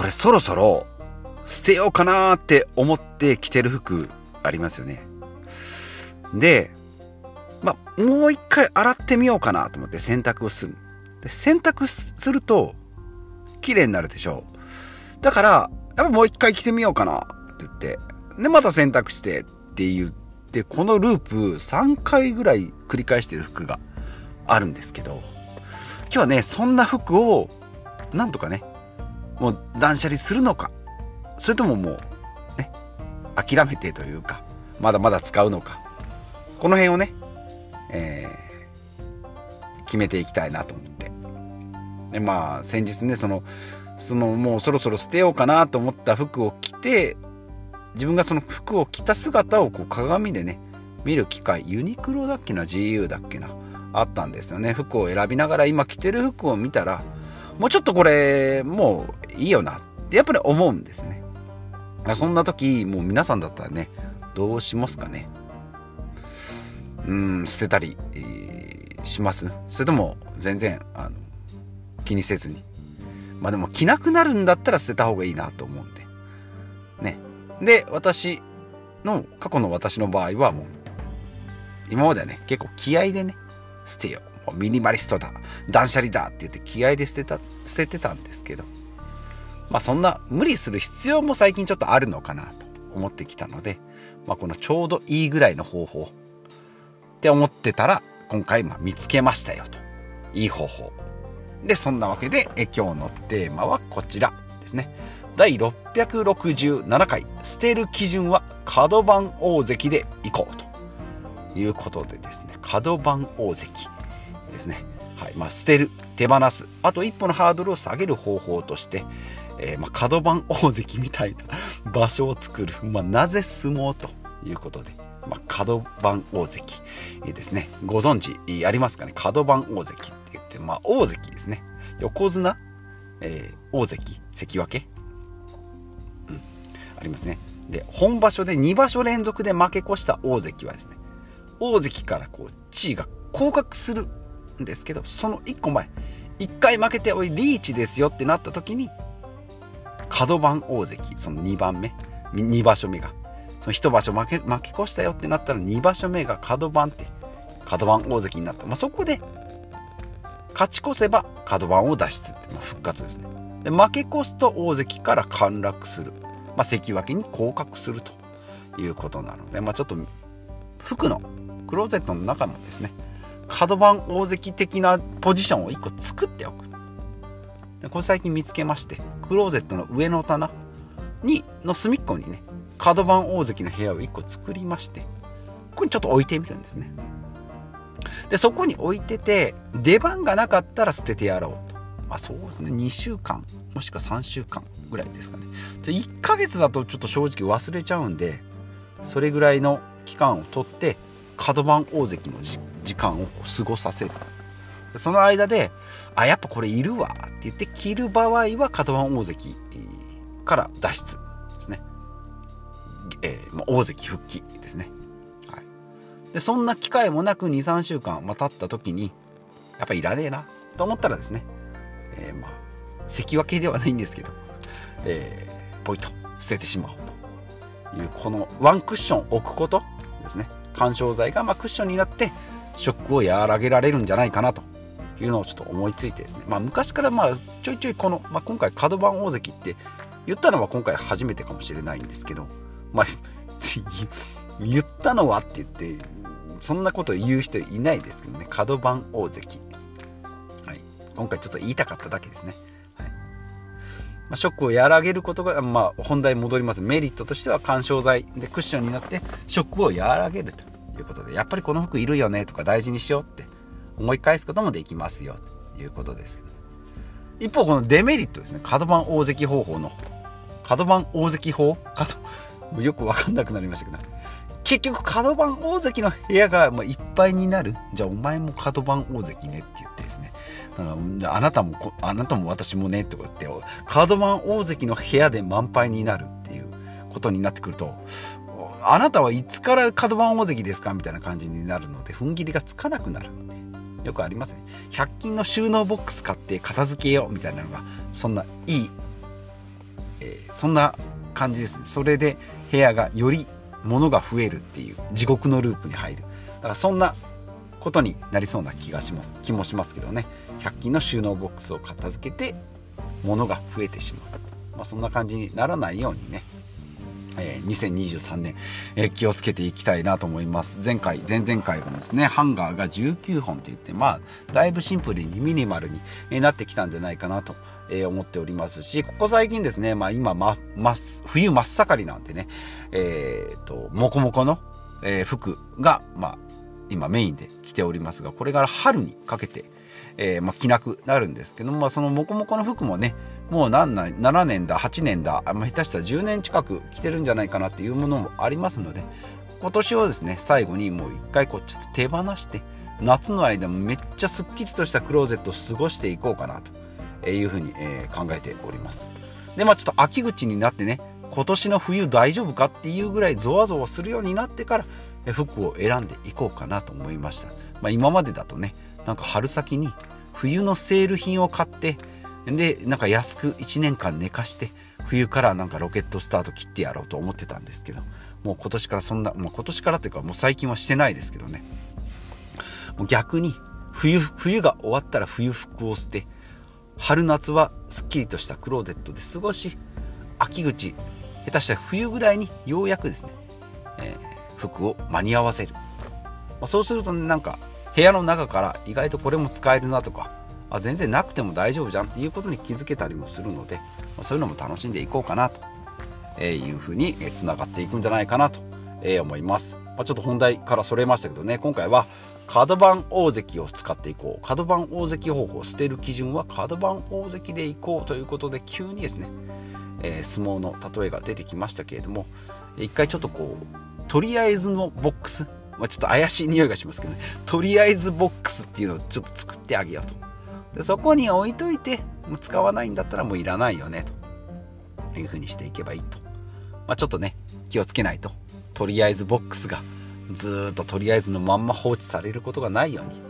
これそろそろ捨てようかなって思って着てる服ありますよね。で、まあ、もう一回洗ってみようかなと思って洗濯をする。で洗濯すると綺麗になるでしょう。だから、やっぱもう一回着てみようかなって言って、で、また洗濯してって言って、このループ3回ぐらい繰り返してる服があるんですけど、今日はね、そんな服をなんとかね、もう断捨離するのか、それとももうね、諦めてというか、まだまだ使うのか、この辺をね、えー、決めていきたいなと思って。でまあ先日ねそのそのもうそろそろ捨てようかなと思った服を着て自分がその服を着た姿をこう鏡でね見る機会ユニクロだっけな？GU だっけな？あったんですよね。服を選びながら今着てる服を見たらもうちょっとこれもういいよな。ってやっぱり思うんですね。そんな時もう皆さんだったらねどうしますかね。うん捨てたり、します？それとも全然あの気にせずに。まあでも着なくなるんだったら捨てた方がいいなと思うんで。ね。で私の過去の私の場合はもう今まではね結構気合でね捨てよう。ミニマリストだ断捨離だって言って気合で捨てた捨ててたんですけどまあそんな無理する必要も最近ちょっとあるのかなと思ってきたので、まあ、このちょうどいいぐらいの方法って思ってたら今回ま見つけましたよといい方法。でそんなわけでえ今日のテーマはこちらですね。第667回捨てる基準は角番大関でいこうということでですね角番大関。ですね。はい。まあ、捨てる手放す。あと一歩のハードルを下げる方法として、えー、まあ、角番大関みたいな場所を作る、まあ、なぜ相撲ということで、まあ、角番大関、ですね。ご存知ありますかね？角番大関って言って、まあ、大関ですね。横綱、えー、大関関脇。うん。ありますね。で、本場所で2場所連続で負け越した大関はですね、大関からこう地位が降格するんですけど、その1個前、1回負けておい、リーチですよってなった時に、角番大関、その2番目、2場所目が、その1場所負け負け越したよってなったら2場所目が角番って、角番大関になった。まあ、そこで、勝ち越せば角番を脱出って、まあ、復活ですね。で負け越すと大関から陥落する。まあ、関脇に降格するということなので、まあ、ちょっと服のクローゼットの中もですね角番大関的なポジションを1個作っておく。でこれ最近見つけましてクローゼットの上の棚にの隅っこにね角番大関の部屋を1個作りましてここにちょっと置いてみるんですね。でそこに置いてて出番がなかったら捨ててやろうと。まあそうですね。2週間もしくは3週間ぐらいですかね。1ヶ月だとちょっと正直忘れちゃうんでそれぐらいの期間を取って角番大関の時間を過ごさせるその間であやっぱこれいるわ。って言って着る場合は角番大関から脱出ですね、えー、大関復帰ですね、はい、でそんな機会もなく23週間、まあ、経った時にやっぱいらねえなと思ったらですね、えー、まあ関脇ではないんですけどえー、ポイと捨ててしまおうというこのワンクッション置くことですね。緩衝材がまクッションになってショックを和らげられるんじゃないかなというのをちょっと思いついてですね、まあ、昔からまあちょいちょいこの、まあ、今回角番大関って言ったのは今回初めてかもしれないんですけど、まあ、言ったのはって言ってそんなこと言う人いないですけどね。角番大関、はい、今回ちょっと言いたかっただけですね。まあ、ショックを和らげることが、まあ、本題戻ります。メリットとしては緩衝材。でクッションになってショックを和らげるということでやっぱりこの服いるよねとか大事にしようって思い返すこともできますよということです。一方このデメリットですね。角番大関方法の角番大関法？角よく分かんなくなりましたけど。結局角番大関の部屋がいっぱいになる。じゃあお前も角番大関ねって言ってですね。あなたもあなたも私もねとか言ってカードマン大関の部屋で満杯になるっていうことになってくるとあなたはいつからカードマン大関ですかみたいな感じになるので踏ん切りがつかなくなるよくありますね100均の収納ボックス買って片付けようみたいなのがそんないいえー、そんな感じですね。それで部屋がより物が増えるっていう地獄のループに入る。だからそんなことになりそうな気がします。気もしますけどね。100均の収納ボックスを片付けて物が増えてしまう、まあ、そんな感じにならないようにね。えー、2023年、えー、気をつけていきたいなと思います。前回前々回もですねハンガーが19本って言ってまあだいぶシンプルにミニマルになってきたんじゃないかなとえ思っておりますし、ここ最近ですね、まあ今、ま、ま、冬真っ盛りなんでね、えっ、と、もこもこの、えー、服が、まあ、今メインで着ておりますが、これから春にかけて、えー、まあ、着なくなるんですけども、まあ、そのモコモコの服もね、もう何年、7年だ、8年だ、まあ、下手したら10年近く着てるんじゃないかなっていうものもありますので、今年をですね、最後にもう一回こうちょっと手放して、夏の間もめっちゃすっきりとしたクローゼットを過ごしていこうかなと。いうふうに、え考えております。で、まあちょっと秋口になってね、今年の冬大丈夫かっていうぐらいゾワゾワするようになってから服を選んでいこうかなと思いました。まあ、今までだとね、なんか春先に冬のセール品を買って、で、なんか安く1年間寝かして、冬からなんかロケットスタート切ってやろうと思ってたんですけど、もう今年からそんな、もう今年からっていうかもう最近はしてないですけどね。もう逆に冬、冬が終わったら冬服を捨て、春夏はすっきりとしたクローゼットで過ごし秋口下手したら冬ぐらいにようやくですね、えー、服を間に合わせる、ま、そうするとねなんか部屋の中から意外とこれも使えるなとかあ全然なくても大丈夫じゃんっていうことに気づけたりもするので、ま、そういうのも楽しんでいこうかなというふうにつながっていくんじゃないかなと思います、ま、ちょっと本題からそれましたけどね今回は角番大関を使っていこう。角番大関方法捨てる基準は角番大関でいこうということで急にですね、えー、相撲の例えが出てきましたけれども一回ちょっとこうとりあえずのボックス、まあ、ちょっと怪しい匂いがしますけどね。とりあえずボックスっていうのをちょっと作ってあげようと。でそこに置いといてもう使わないんだったらもういらないよねと。いうふうにしていけばいいと、まあ、ちょっとね気をつけないと。とりあえずボックスがずっととりあえずのまんま放置されることがないように、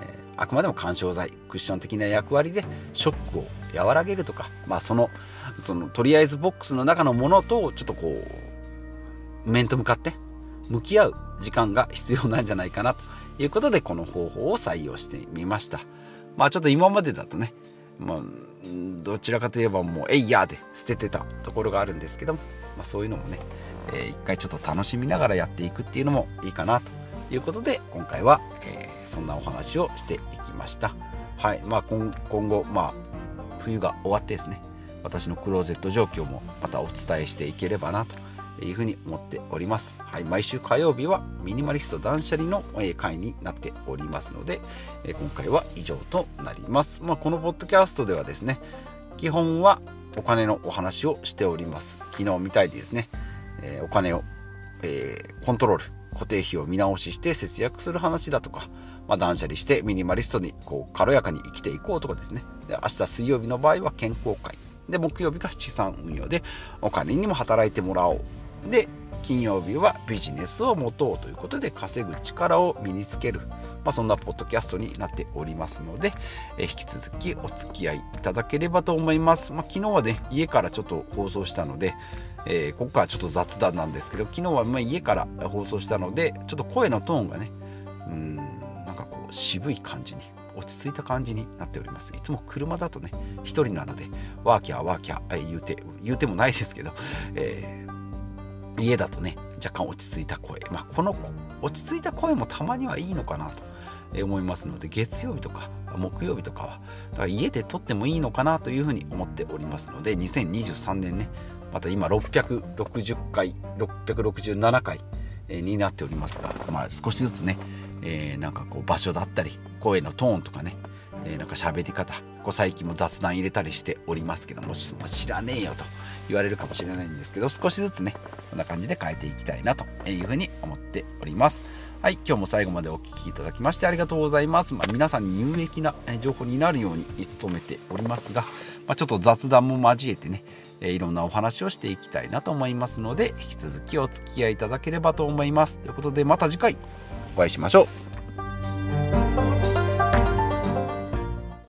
えー、あくまでも緩衝材クッション的な役割でショックを和らげるとか、まあ、そのそのとりあえずボックスの中のものとちょっとこう面と向かって向き合う時間が必要なんじゃないかなということでこの方法を採用してみました。まあちょっと今までだとね、まあ、どちらかといえばもうえいやで捨ててたところがあるんですけども、まあ、そういうのもねえー、一回ちょっと楽しみながらやっていくっていうのもいいかなということで今回は、えー、そんなお話をしていきました。はいまあ今後まあ冬が終わってですね私のクローゼット状況もまたお伝えしていければなというふうに思っております。はい、毎週火曜日はミニマリスト断捨離の会になっておりますので、今回は以上となります。まあ、このポッドキャストではですね、基本はお金のお話をしております。昨日みたいにですね、お金を、コントロール固定費を見直しして節約する話だとか、まあ、断捨離してミニマリストにこう軽やかに生きていこうとかですねで明日水曜日の場合は健康会で木曜日が資産運用でお金にも働いてもらおうで金曜日はビジネスを持とうということで稼ぐ力を身につける、まあ、そんなポッドキャストになっておりますので、え引き続きお付き合いいただければと思います、まあ、昨日はね家からちょっと放送したので、えー、ここはちょっと雑談なんですけど昨日はま家から放送したのでちょっと声のトーンがねうんなんかこう渋い感じに落ち着いた感じになっております。いつも車だとね1人なのでワーキャーワーキャー言うて言うてもないですけど、えー、家だとね若干落ち着いた声。まあこの落ち着いた声もたまにはいいのかなと思いますので月曜日とか木曜日とかはだから家で撮ってもいいのかなというふうに思っておりますので2023年ねまた今660回667回になっておりますが、まあ、少しずつね、えー、なんかこう場所だったり声のトーンとかね、えー、なんか喋り方こう最近も雑談入れたりしておりますけどもも知らねえよと言われるかもしれないんですけど少しずつねこんな感じで変えていきたいなというふうに思っております。はい今日も最後までお聴きいただきましてありがとうございます、まあ、皆さんに有益な情報になるように努めておりますが、まあ、ちょっと雑談も交えてねえいろんなお話をしていきたいなと思いますので引き続きお付き合いいただければと思います。ということでまた次回お会いしましょう。